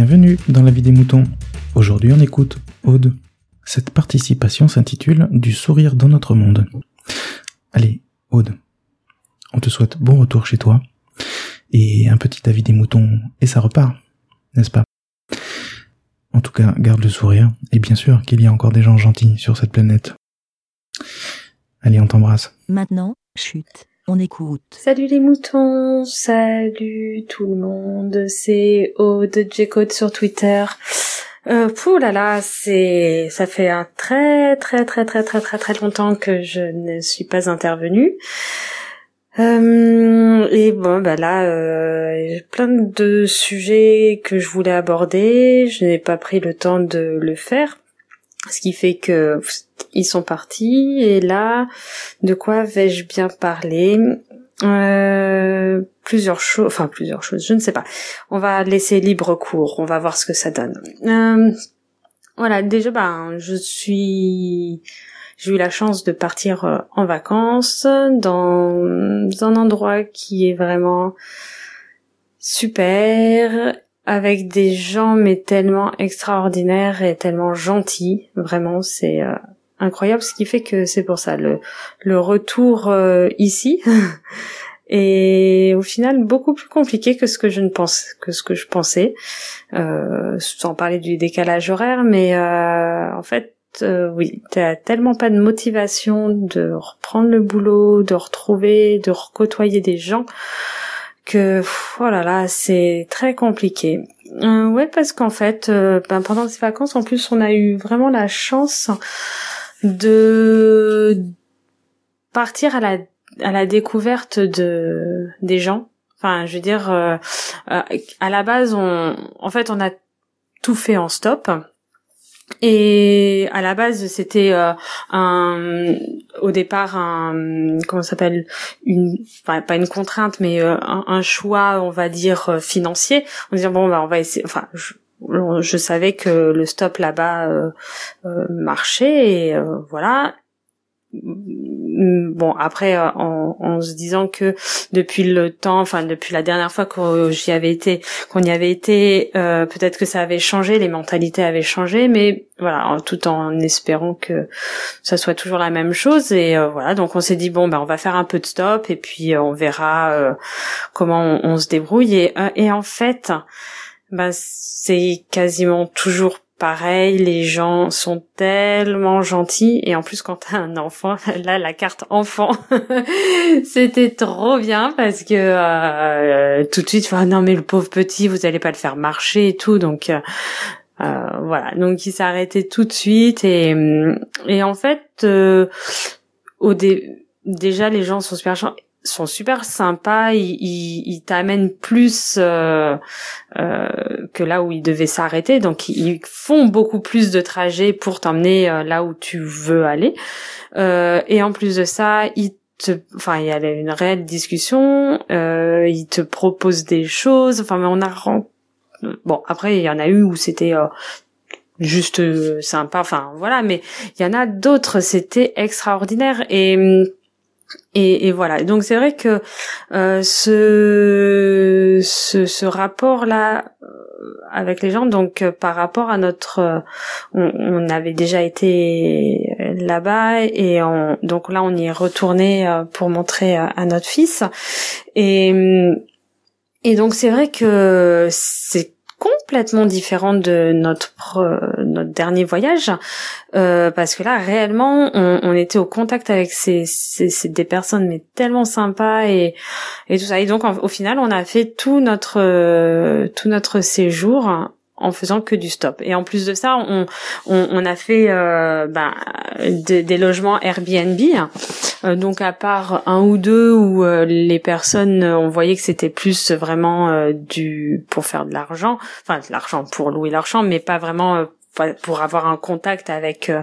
Bienvenue dans la vie des moutons. Aujourd'hui on écoute Aude. Cette participation s'intitule Du sourire dans notre monde. Allez, Aude, on te souhaite bon retour chez toi et un petit avis des moutons et ça repart, n'est-ce pas? En tout cas, garde le sourire et bien sûr qu'il y a encore des gens gentils sur cette planète. Allez, on t'embrasse. Maintenant, chute, on écoute. Salut les moutons, salut tout le monde, c'est Aude J-Code sur Twitter. Euh, là là, c'est, ça fait un très très très très très très très longtemps que je ne suis pas intervenue. Euh, et bon, bah là, euh, j'ai plein de sujets que je voulais aborder. Je n'ai pas pris le temps de le faire, ce qui fait que ils sont partis. Et là, de quoi vais-je bien parler? Euh, Plusieurs choses, enfin plusieurs choses, je ne sais pas. On va laisser libre cours. On va voir ce que ça donne. Euh, voilà, déjà, ben, je suis j'ai eu la chance de partir euh, en vacances dans un endroit qui est vraiment super avec des gens mais tellement extraordinaires et tellement gentils. Vraiment, c'est euh, incroyable ce qui fait que c'est pour ça le le retour euh, ici. Est au final beaucoup plus compliqué que ce que je ne pense que ce que je pensais. Euh, sans parler du décalage horaire mais en fait euh, oui, t'as tellement pas de motivation de reprendre le boulot, de retrouver, de recôtoyer des gens que voilà oh là c'est très compliqué. Euh, ouais parce qu'en fait euh, ben, pendant ces vacances en plus on a eu vraiment la chance de partir à la à la découverte de des gens. Enfin je veux dire euh, à la base on en fait on a tout fait en stop et à la base, c'était euh, un, au départ un, comment s'appelle, une, pas une contrainte, mais euh, un, choix, on va dire euh, financier. On disant bon, bah on va essayer. Enfin, je, je savais que le stop là-bas marchait et voilà bon après euh, en, en, se disant que depuis le temps enfin depuis la dernière fois que j'y avais été qu'on y avait été euh, peut-être que ça avait changé les mentalités avaient changé mais voilà tout en espérant que ça soit toujours la même chose. Et euh, voilà donc on s'est dit bon ben on va faire un peu de stop et puis on verra comment on, on, se débrouille. Et, et en fait ben c'est quasiment toujours pareil, les gens sont tellement gentils. Et en plus quand t'as un enfant, là la carte enfant, c'était trop bien parce que euh, tout de suite, non mais le pauvre petit, vous allez pas le faire marcher et tout, donc euh, euh voilà, donc il arrêté tout de suite. Et et en fait au dé déjà les gens sont super sont super sympas, ils, ils, t'amènent plus euh, euh, que là où ils devaient s'arrêter, donc ils font beaucoup plus de trajets pour t'emmener euh, là où tu veux aller. Euh, et en plus de ça, ils te, enfin il y a une réelle discussion, euh, ils te proposent des choses. Enfin mais on a bon après il y en a eu où c'était juste sympa, enfin voilà, mais il y en a d'autres, c'était extraordinaire et et, et, voilà. Donc c'est vrai que euh, ce, ce, ce rapport là euh, avec les gens, donc euh, par rapport à notre, euh, on, on, avait déjà été là-bas et on, donc là on y est retourné pour montrer à notre fils et et donc c'est vrai que c'est complètement différent de notre notre dernier voyage euh, parce que là réellement on, on, était au contact avec ces, ces, ces, des personnes mais tellement sympas et et tout ça. Et donc au final on a fait tout notre euh, tout notre séjour en faisant que du stop. Et en plus de ça, on, on, on a fait euh, ben, des logements Airbnb. Euh, donc à part un ou deux où euh, les personnes, on voyait que c'était plus vraiment euh, du pour faire de l'argent, enfin de l'argent pour louer chambre, mais pas vraiment pour avoir un contact avec euh, euh,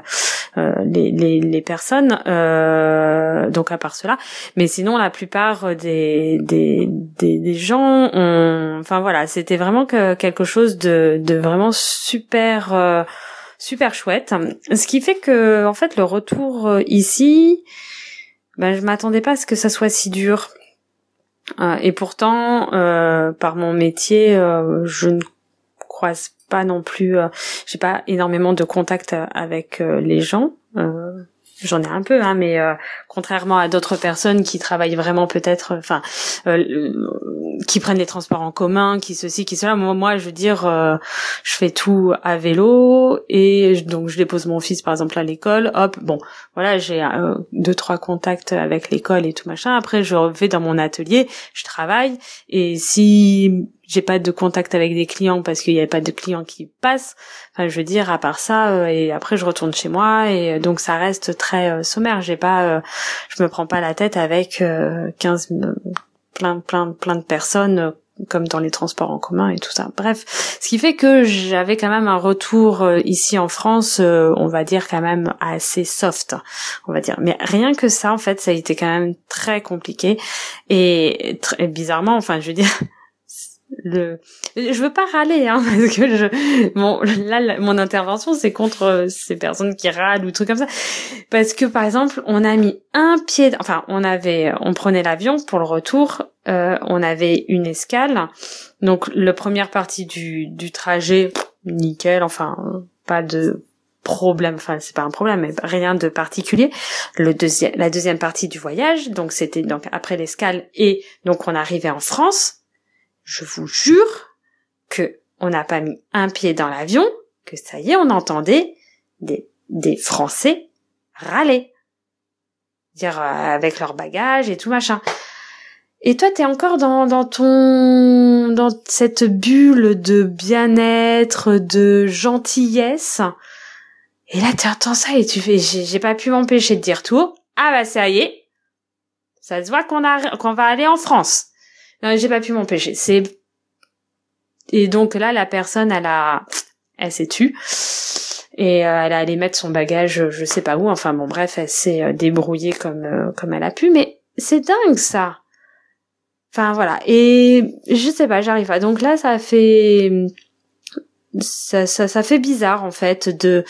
les, les, les, personnes euh, donc à part cela. Mais sinon la plupart des des, des, des gens ont enfin voilà c'était vraiment que quelque chose de, de vraiment super super chouette. Ce qui fait que en fait le retour ici ben je m'attendais pas à ce que ça soit si dur. Et pourtant par mon métier je ne croise pas non plus, euh, j'ai pas énormément de contact avec les gens. J'en ai un peu, hein, mais contrairement à d'autres personnes qui travaillent vraiment peut-être, enfin, qui prennent les transports en commun, qui ceci, qui cela. Moi, moi je veux dire, euh, je fais tout à vélo et donc je dépose mon fils par exemple à l'école. Hop, bon, voilà, j'ai euh, deux trois contacts avec l'école et tout machin. Après, je vais dans mon atelier, je travaille et si j'ai pas de contact avec des clients parce qu'il n'y a pas de clients qui passent. Enfin, je veux dire, à part ça, euh, et après je retourne chez moi et donc ça reste très sommaire. J'ai pas, je me prends pas la tête avec 15 plein plein plein de personnes euh, comme dans les transports en commun et tout ça. Bref, ce qui fait que j'avais quand même un retour euh, ici en France, euh, on va dire quand même assez soft, on va dire. Mais rien que ça, en fait, ça a été quand même très compliqué et très bizarrement, enfin, je veux dire, le je veux pas râler hein parce que je bon là mon intervention c'est contre euh, ces personnes qui râlent ou trucs comme ça. Parce que par exemple on a mis un pied enfin on avait on prenait l'avion pour le retour euh, on avait une escale. Donc la première partie du du trajet nickel enfin pas de problème enfin c'est pas un problème mais rien de particulier. Le deuxième la deuxième partie du voyage donc c'était donc après l'escale et donc on arrivait en France je vous jure que on n'a pas mis un pied dans l'avion, que ça y est, on entendait des, des Français râler. Dire euh, avec leurs bagages et tout machin. Et toi, t'es encore dans, dans ton, dans cette bulle de bien-être, de gentillesse. Et là, tu entends ça et tu fais, j'ai pas pu m'empêcher de dire tout. Ah bah ça y est, ça se voit qu'on a, qu'on va aller en France. Non, j'ai pas pu m'empêcher. C'est et donc là, la personne, elle a, elle s'est tue et euh, elle a allé mettre son bagage, je sais pas où. Enfin bon, bref, elle s'est euh, débrouillée comme euh, comme elle a pu. Mais c'est dingue ça. Enfin voilà. Et je sais pas, j'arrive pas. Donc là, ça fait ça, ça, ça fait bizarre en fait de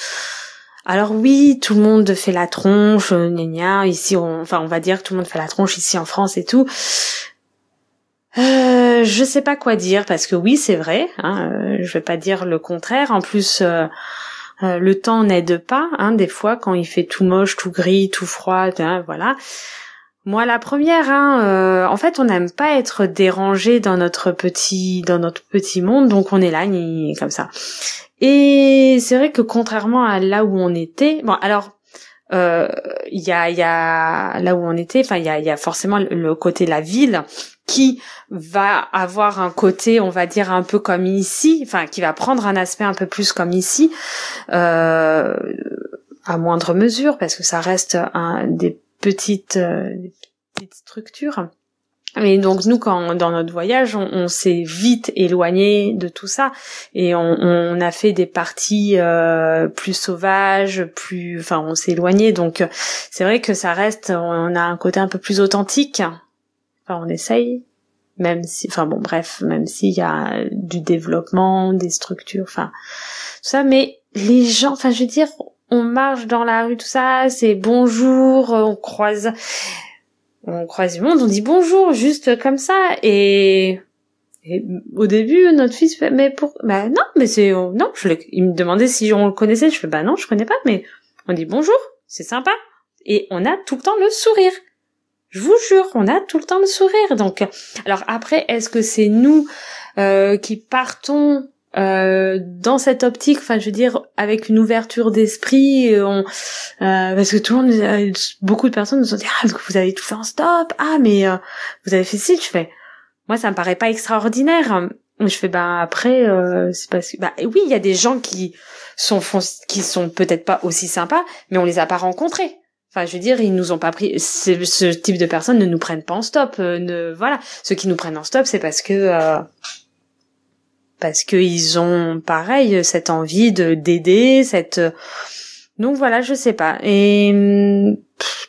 alors oui, tout le monde fait la tronche, gna ici on, enfin on va dire que tout le monde fait la tronche ici en France et tout. Euh, je sais pas quoi dire parce que oui, c'est vrai. Hein, euh, je vais pas dire le contraire. En plus, euh, euh, le temps n'aide pas. Hein, des fois, quand il fait tout moche, tout gris, tout froid, hein, voilà. Moi, la première, hein, en fait, on n'aime pas être dérangé dans notre petit, dans notre petit monde, donc on est là, comme ça. Et c'est vrai que contrairement à là où on était, bon, alors il y a, y a là où on était, enfin, il y a, y a forcément le côté la ville qui va avoir un côté, on va dire un peu comme ici, enfin qui va prendre un aspect un peu plus comme ici, euh, à moindre mesure parce que ça reste un, des petites, euh, petites structures. Et donc nous, quand dans notre voyage, on, s'est vite éloigné de tout ça et on, on a fait des parties euh, plus sauvages, plus, enfin, on s'est éloigné. Donc c'est vrai que ça reste, on a un côté un peu plus authentique Enfin, on essaye, même si, enfin bon, bref, même s'il y a du développement, des structures, enfin, tout ça, mais les gens, enfin, je veux dire, on marche dans la rue, tout ça, c'est bonjour, on croise, on croise du monde, on dit bonjour, juste comme ça, et, au début, notre fils fait, mais pour, bah non, mais c'est, non, je il me demandait si on le connaissait, je fais, bah non, je connais pas, mais on dit bonjour, c'est sympa, et on a tout le temps le sourire. Je vous jure, on a tout le temps le sourire. Donc, alors après, est-ce que c'est nous euh, qui partons euh, dans cette optique, enfin je veux dire avec une ouverture d'esprit, euh, parce que tout le monde, beaucoup de personnes nous ont dit ah vous avez tout fait en stop, ah mais vous avez fait ci, je fais, moi ça me paraît pas extraordinaire. Je fais bah après c'est parce que bah oui il y a des gens qui sont qui sont peut-être pas aussi sympas, mais on les a pas rencontrés. Enfin, je veux dire, ils nous ont pas pris. Ce type de personnes ne nous prennent pas en stop. Euh, voilà, ceux qui nous prennent en stop, c'est parce que euh, parce que ils ont pareil cette envie de d'aider, cette donc voilà, je sais pas. Et hum,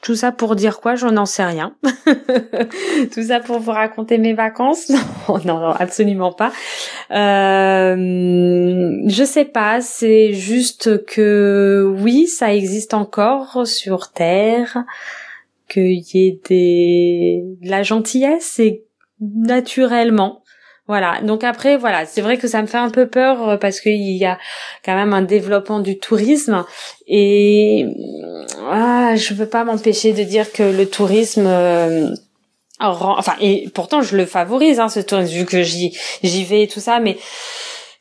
tout ça pour dire quoi? J'en n'en sais rien. tout ça pour vous raconter mes vacances? Non, non, absolument pas. Euh, je sais pas. C'est juste que oui, ça existe encore sur Terre. Qu'il y ait des de la gentillesse et naturellement. Voilà. Donc après, voilà, c'est vrai que ça me fait un peu peur euh, parce qu'il y a quand même un développement du tourisme et ah, je veux pas m'empêcher de dire que le tourisme euh, enfin et pourtant je le favorise hein, ce tourisme vu que j'y j'y vais et tout ça, mais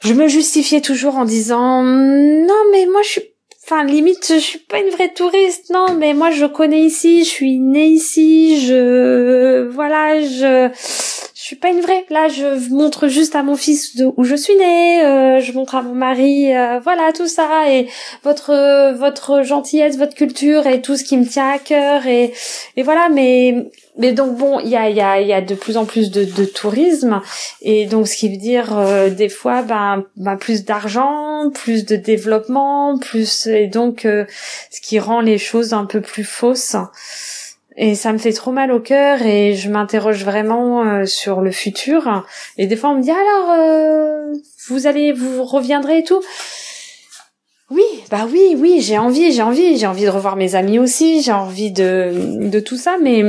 je me justifiais toujours en disant non mais moi je suis enfin limite je suis pas une vraie touriste non mais moi je connais ici je suis née ici je voilà je suis pas une vraie. Là, je montre juste à mon fils de où je suis née. Euh, je montre à mon mari, euh, voilà tout ça et votre votre gentillesse, votre culture et tout ce qui me tient à cœur et et voilà. Mais mais donc bon, il y a il y a il y a de plus en plus de, de tourisme et donc ce qui veut dire euh, des fois ben, ben plus d'argent, plus de développement, plus et donc ce qui rend les choses un peu plus fausses. Et ça me fait trop mal au cœur et je m'interroge vraiment euh, sur le futur. Et des fois on me dit alors euh, vous allez vous reviendrez et tout. Oui, bah oui, oui, j'ai envie, j'ai envie, j'ai envie de revoir mes amis aussi, j'ai envie de de tout ça, mais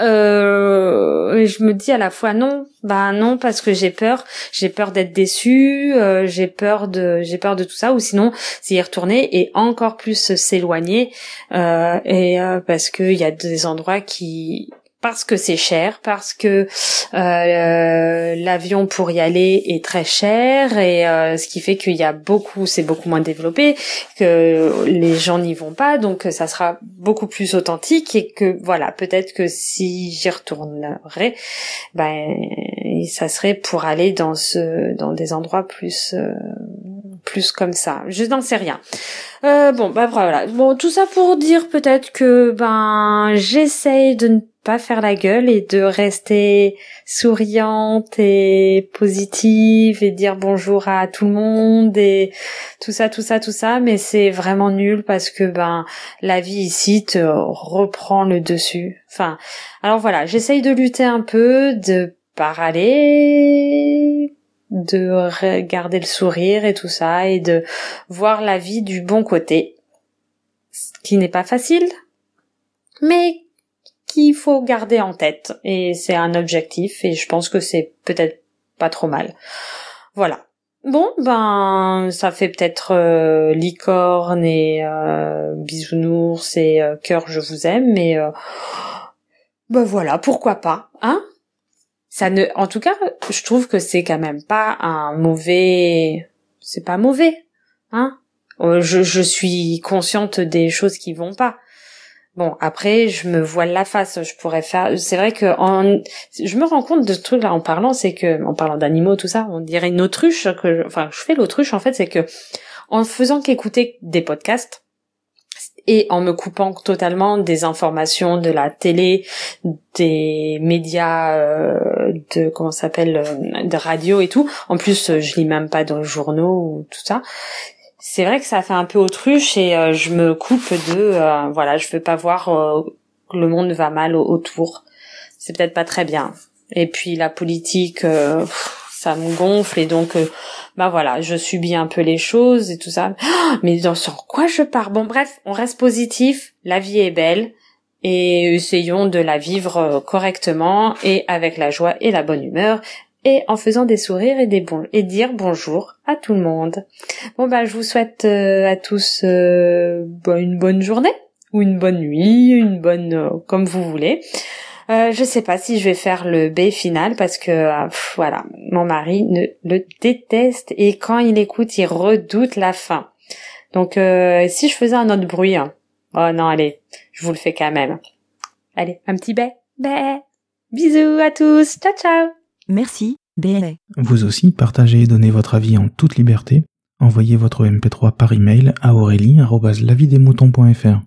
euh, je me dis à la fois non, bah non parce que j'ai peur, j'ai peur d'être déçue, euh, j'ai peur de j'ai peur de tout ça ou sinon c'est y retourner et encore plus s'éloigner. Euh, et parce qu'il y a des endroits qui parce que c'est cher, parce que euh, l'avion pour y aller est très cher et euh, ce qui fait qu'il y a beaucoup, c'est beaucoup moins développé, que les gens n'y vont pas, donc ça sera beaucoup plus authentique et que voilà, peut-être que si j'y retournerais, ben ça serait pour aller dans ce dans des endroits plus euh, plus comme ça. Je n'en sais rien. Euh, bon, bah voilà. Bon, tout ça pour dire peut-être que ben j'essaye de ne pas faire la gueule et de rester souriante et positive et dire bonjour à tout le monde et tout ça, tout ça, tout ça, mais c'est vraiment nul parce que ben la vie ici te reprend le dessus. Enfin, alors voilà, j'essaye de lutter un peu, de parler, de garder le sourire et tout ça et de voir la vie du bon côté, ce qui n'est pas facile, mais qu'il faut garder en tête et c'est un objectif et je pense que c'est peut-être pas trop mal. Voilà. Bon, ben ça fait peut-être euh, licorne et euh, bisounours et euh, cœur je vous aime, mais euh, ben voilà, pourquoi pas, hein? Ça ne, en tout cas, je trouve que c'est quand même pas un mauvais, c'est pas mauvais, hein? Je, je suis consciente des choses qui vont pas. Bon, après, je me voile la face. Je pourrais faire. C'est vrai que en... je me rends compte de ce truc là en parlant, c'est que en parlant d'animaux, tout ça, on dirait une autruche. Que, enfin, je fais l'autruche en fait, c'est que en faisant qu'écouter des podcasts et en me coupant totalement des informations de la télé, des médias, euh, de comment s'appelle, euh, de radio et tout. En plus, je lis même pas dans les journaux ou tout ça c'est vrai que ça fait un peu autruche et euh, je me coupe de euh, voilà je veux pas voir euh, que le monde va mal autour. C'est peut-être pas très bien. Et puis la politique ça me gonfle et donc bah voilà je subis un peu les choses et tout ça. Mais dans sur quoi je pars? Bon bref on reste positif la vie est belle et essayons de la vivre correctement et avec la joie et la bonne humeur et en faisant des sourires et des bons et dire bonjour à tout le monde. Bon bah je vous souhaite euh, à tous euh, une bonne journée ou une bonne nuit, une bonne euh, comme vous voulez. Euh, je sais pas si je vais faire le B final parce que voilà, mon mari ne le déteste et quand il écoute, il redoute la fin. Donc si je faisais un autre bruit, hein. oh non allez, je vous le fais quand même. Allez, un petit B. B. Bisous à tous, ciao ciao. Merci, BLA. Vous aussi, partagez et donnez votre avis en toute liberté. Envoyez votre MP3 par email à aurélie.lavidesmoutons.fr.